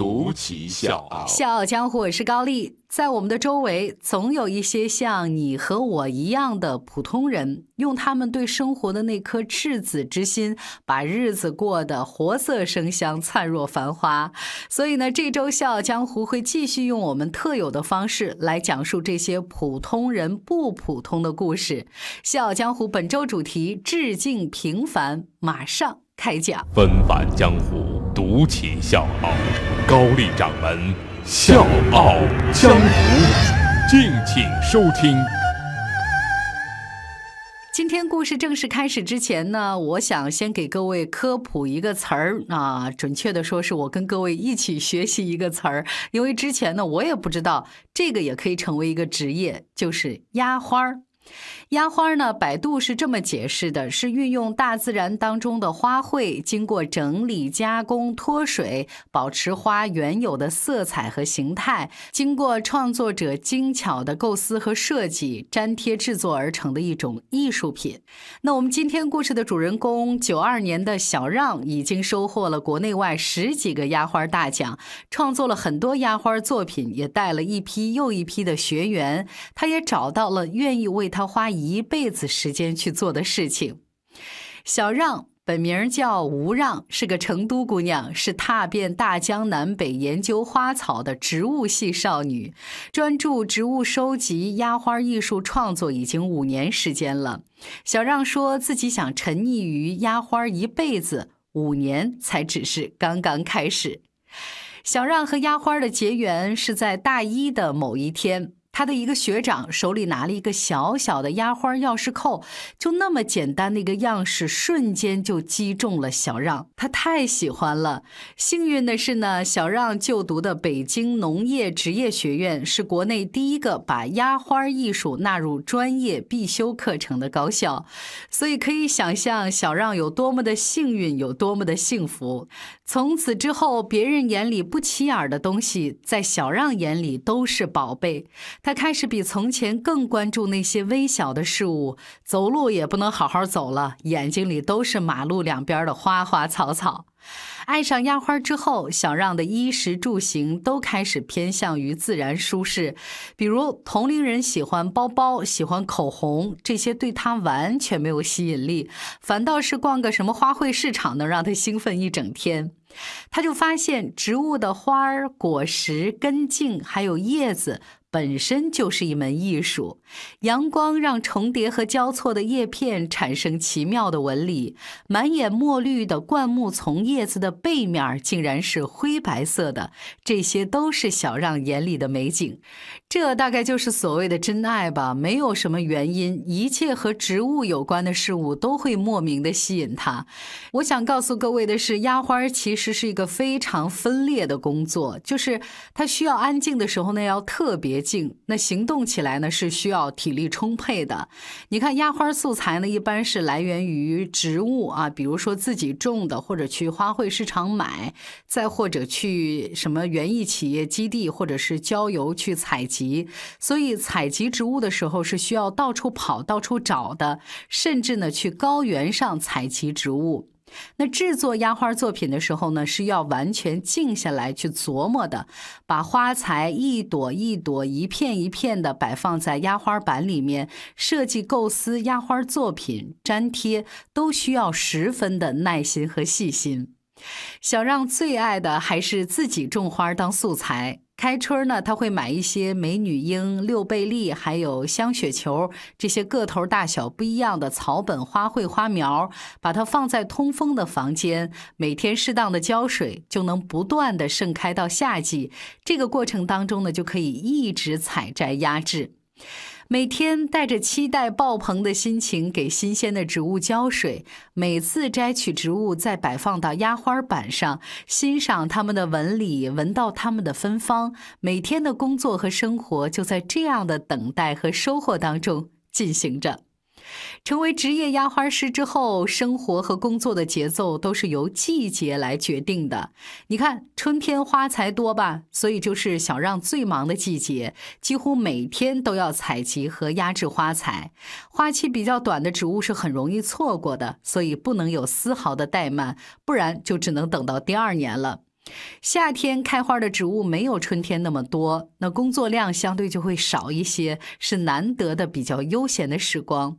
独其笑傲。笑傲江湖，我是高丽。在我们的周围，总有一些像你和我一样的普通人，用他们对生活的那颗赤子之心，把日子过得活色生香、灿若繁花。所以呢，这周笑傲江湖会继续用我们特有的方式来讲述这些普通人不普通的故事。笑傲江湖本周主题：致敬平凡，马上开讲。纷繁江湖，独骑笑傲，高丽掌门。笑傲江湖，敬请收听。今天故事正式开始之前呢，我想先给各位科普一个词儿啊，准确的说是我跟各位一起学习一个词儿，因为之前呢我也不知道这个也可以成为一个职业，就是压花儿。压花呢？百度是这么解释的：是运用大自然当中的花卉，经过整理、加工、脱水，保持花原有的色彩和形态，经过创作者精巧的构思和设计，粘贴制作而成的一种艺术品。那我们今天故事的主人公，九二年的小让，已经收获了国内外十几个压花大奖，创作了很多压花作品，也带了一批又一批的学员。他也找到了愿意为他花。一辈子时间去做的事情。小让本名叫吴让，是个成都姑娘，是踏遍大江南北研究花草的植物系少女，专注植物收集、压花艺术创作已经五年时间了。小让说自己想沉溺于压花一辈子，五年才只是刚刚开始。小让和压花的结缘是在大一的某一天。他的一个学长手里拿了一个小小的压花钥匙扣，就那么简单的一个样式，瞬间就击中了小让，他太喜欢了。幸运的是呢，小让就读的北京农业职业学院是国内第一个把压花艺术纳入专业必修课程的高校，所以可以想象小让有多么的幸运，有多么的幸福。从此之后，别人眼里不起眼的东西，在小让眼里都是宝贝。他开始比从前更关注那些微小的事物，走路也不能好好走了，眼睛里都是马路两边的花花草草。爱上压花之后，小让的衣食住行都开始偏向于自然舒适。比如同龄人喜欢包包、喜欢口红，这些对他完全没有吸引力，反倒是逛个什么花卉市场能让他兴奋一整天。他就发现植物的花儿、果实、根茎还有叶子。本身就是一门艺术，阳光让重叠和交错的叶片产生奇妙的纹理。满眼墨绿的灌木丛叶子的背面竟然是灰白色的，这些都是小让眼里的美景。这大概就是所谓的真爱吧，没有什么原因，一切和植物有关的事物都会莫名的吸引他。我想告诉各位的是，压花其实是一个非常分裂的工作，就是它需要安静的时候呢，要特别。静，那行动起来呢是需要体力充沛的。你看压花素材呢，一般是来源于植物啊，比如说自己种的，或者去花卉市场买，再或者去什么园艺企业基地或者是郊游去采集。所以采集植物的时候是需要到处跑、到处找的，甚至呢去高原上采集植物。那制作压花作品的时候呢，是要完全静下来去琢磨的，把花材一朵一朵、一片一片的摆放在压花板里面，设计构思压花作品、粘贴，都需要十分的耐心和细心。小让最爱的还是自己种花当素材。开春呢，他会买一些美女樱、六倍利，还有香雪球这些个头大小不一样的草本花卉花苗，把它放在通风的房间，每天适当的浇水，就能不断的盛开到夏季。这个过程当中呢，就可以一直采摘压制。每天带着期待爆棚的心情给新鲜的植物浇水，每次摘取植物再摆放到压花板上，欣赏它们的纹理，闻到它们的芬芳。每天的工作和生活就在这样的等待和收获当中进行着。成为职业压花师之后，生活和工作的节奏都是由季节来决定的。你看，春天花材多吧，所以就是小让最忙的季节，几乎每天都要采集和压制花材。花期比较短的植物是很容易错过的，所以不能有丝毫的怠慢，不然就只能等到第二年了。夏天开花的植物没有春天那么多，那工作量相对就会少一些，是难得的比较悠闲的时光。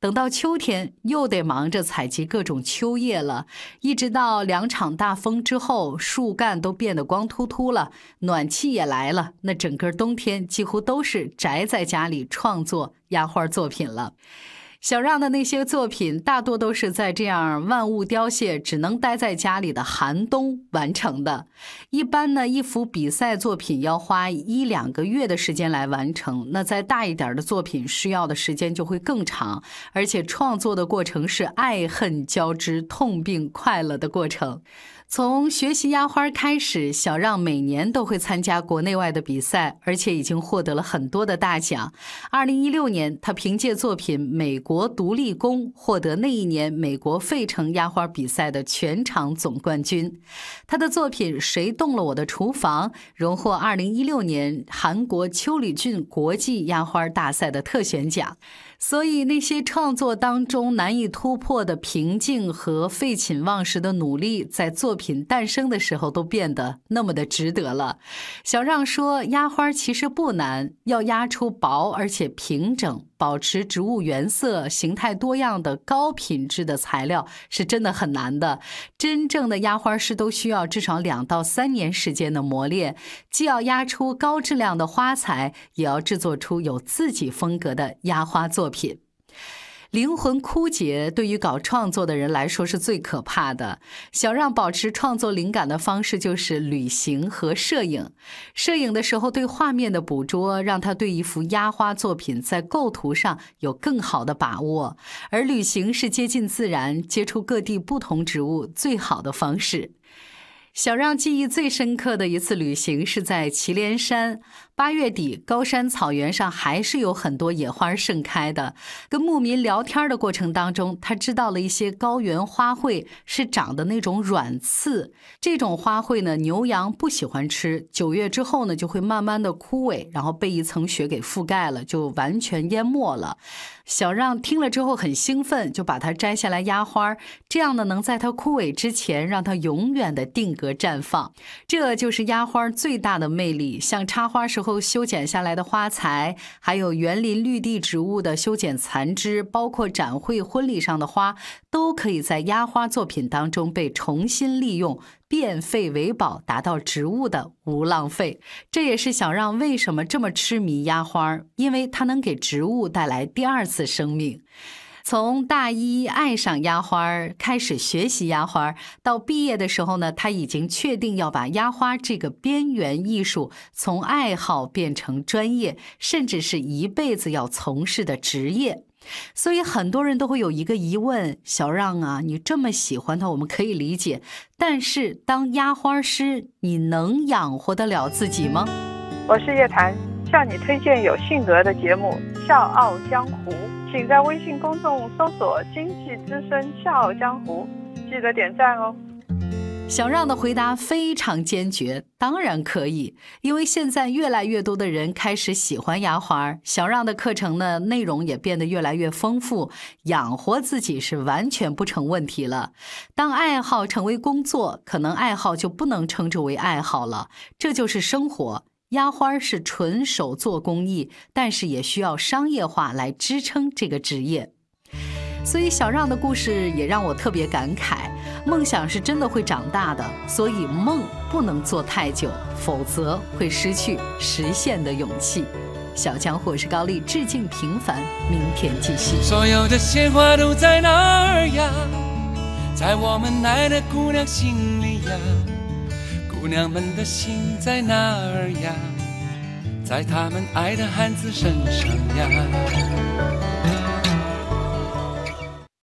等到秋天，又得忙着采集各种秋叶了，一直到两场大风之后，树干都变得光秃秃了，暖气也来了，那整个冬天几乎都是宅在家里创作压花作品了。小让的那些作品，大多都是在这样万物凋谢、只能待在家里的寒冬完成的。一般呢，一幅比赛作品要花一两个月的时间来完成。那再大一点的作品，需要的时间就会更长，而且创作的过程是爱恨交织、痛并快乐的过程。从学习压花开始，小让每年都会参加国内外的比赛，而且已经获得了很多的大奖。二零一六年，他凭借作品《美国独立宫》获得那一年美国费城压花比赛的全场总冠军。他的作品《谁动了我的厨房》荣获二零一六年韩国秋里郡国际压花大赛的特选奖。所以，那些创作当中难以突破的瓶颈和废寝忘食的努力，在作品诞生的时候都变得那么的值得了。小让说，压花其实不难，要压出薄而且平整。保持植物原色、形态多样的高品质的材料是真的很难的。真正的压花师都需要至少两到三年时间的磨练，既要压出高质量的花材，也要制作出有自己风格的压花作品。灵魂枯竭对于搞创作的人来说是最可怕的。小让保持创作灵感的方式就是旅行和摄影。摄影的时候对画面的捕捉，让他对一幅压花作品在构图上有更好的把握。而旅行是接近自然、接触各地不同植物最好的方式。小让记忆最深刻的一次旅行是在祁连山。八月底，高山草原上还是有很多野花盛开的。跟牧民聊天的过程当中，他知道了一些高原花卉是长的那种软刺。这种花卉呢，牛羊不喜欢吃。九月之后呢，就会慢慢的枯萎，然后被一层雪给覆盖了，就完全淹没了。小让听了之后很兴奋，就把它摘下来压花，这样呢，能在它枯萎之前，让它永远的定格绽放。这就是压花最大的魅力，像插花时。后修剪下来的花材，还有园林绿地植物的修剪残枝，包括展会婚礼上的花，都可以在压花作品当中被重新利用，变废为宝，达到植物的无浪费。这也是小让为什么这么痴迷压花，因为它能给植物带来第二次生命。从大一爱上压花儿开始学习压花儿，到毕业的时候呢，他已经确定要把压花这个边缘艺术从爱好变成专业，甚至是一辈子要从事的职业。所以很多人都会有一个疑问：小让啊，你这么喜欢它，我们可以理解，但是当压花师，你能养活得了自己吗？我是叶檀，向你推荐有性格的节目《笑傲江湖》。请在微信公众搜索“经济之声笑傲江湖”，记得点赞哦。小让的回答非常坚决，当然可以，因为现在越来越多的人开始喜欢牙花，小让的课程呢内容也变得越来越丰富，养活自己是完全不成问题了。当爱好成为工作，可能爱好就不能称之为爱好了，这就是生活。压花是纯手做工艺，但是也需要商业化来支撑这个职业。所以小让的故事也让我特别感慨：梦想是真的会长大的，所以梦不能做太久，否则会失去实现的勇气。小江或是高丽，致敬平凡，明天继续。所有的鲜花都在哪儿呀？在我们爱的姑娘心里呀。姑娘们的心在哪儿呀？在他们爱的汉子身上呀。